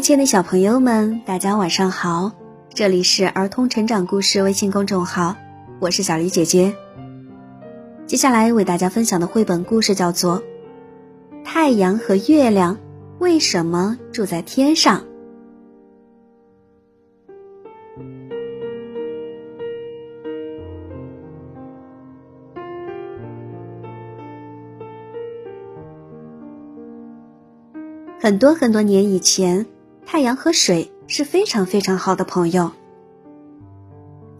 亲爱的小朋友们，大家晚上好！这里是儿童成长故事微信公众号，我是小黎姐姐。接下来为大家分享的绘本故事叫做《太阳和月亮为什么住在天上》。很多很多年以前，太阳和水是非常非常好的朋友。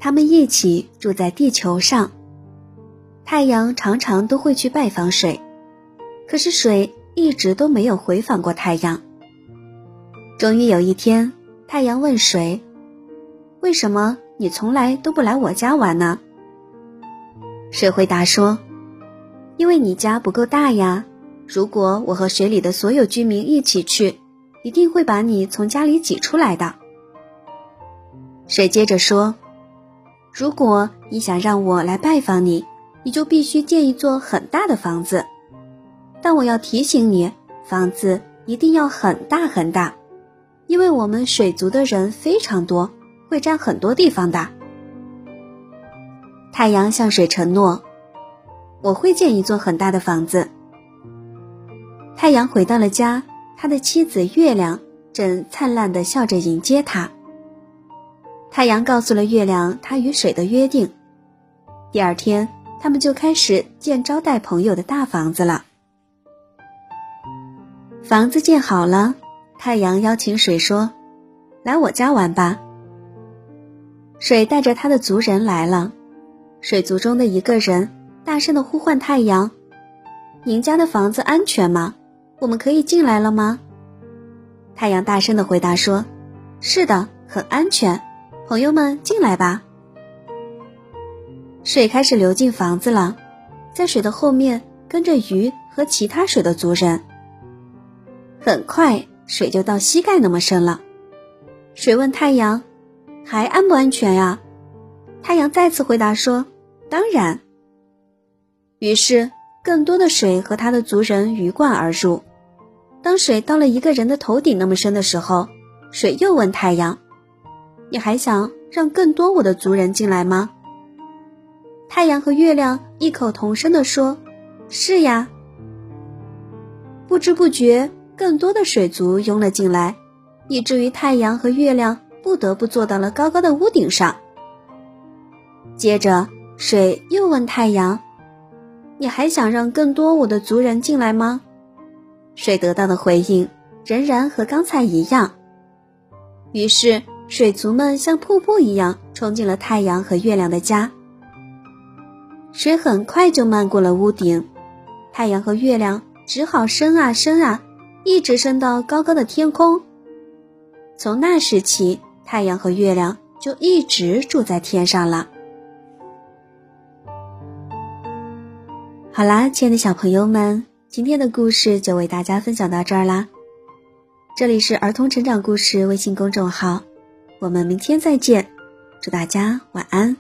他们一起住在地球上。太阳常常都会去拜访水，可是水一直都没有回访过太阳。终于有一天，太阳问水：“为什么你从来都不来我家玩呢？”水回答说：“因为你家不够大呀。”如果我和水里的所有居民一起去，一定会把你从家里挤出来的。水接着说：“如果你想让我来拜访你，你就必须建一座很大的房子。但我要提醒你，房子一定要很大很大，因为我们水族的人非常多，会占很多地方的。”太阳向水承诺：“我会建一座很大的房子。”太阳回到了家，他的妻子月亮正灿烂的笑着迎接他。太阳告诉了月亮他与水的约定，第二天他们就开始建招待朋友的大房子了。房子建好了，太阳邀请水说：“来我家玩吧。”水带着他的族人来了，水族中的一个人大声的呼唤太阳：“您家的房子安全吗？”我们可以进来了吗？太阳大声的回答说：“是的，很安全。朋友们，进来吧。”水开始流进房子了，在水的后面跟着鱼和其他水的族人。很快，水就到膝盖那么深了。水问太阳：“还安不安全呀？”太阳再次回答说：“当然。”于是，更多的水和他的族人鱼贯而入。当水到了一个人的头顶那么深的时候，水又问太阳：“你还想让更多我的族人进来吗？”太阳和月亮异口同声地说：“是呀。”不知不觉，更多的水族拥了进来，以至于太阳和月亮不得不坐到了高高的屋顶上。接着，水又问太阳：“你还想让更多我的族人进来吗？”水得到的回应仍然和刚才一样，于是水族们像瀑布一样冲进了太阳和月亮的家。水很快就漫过了屋顶，太阳和月亮只好升啊升啊，一直升到高高的天空。从那时起，太阳和月亮就一直住在天上了。好啦，亲爱的小朋友们。今天的故事就为大家分享到这儿啦，这里是儿童成长故事微信公众号，我们明天再见，祝大家晚安。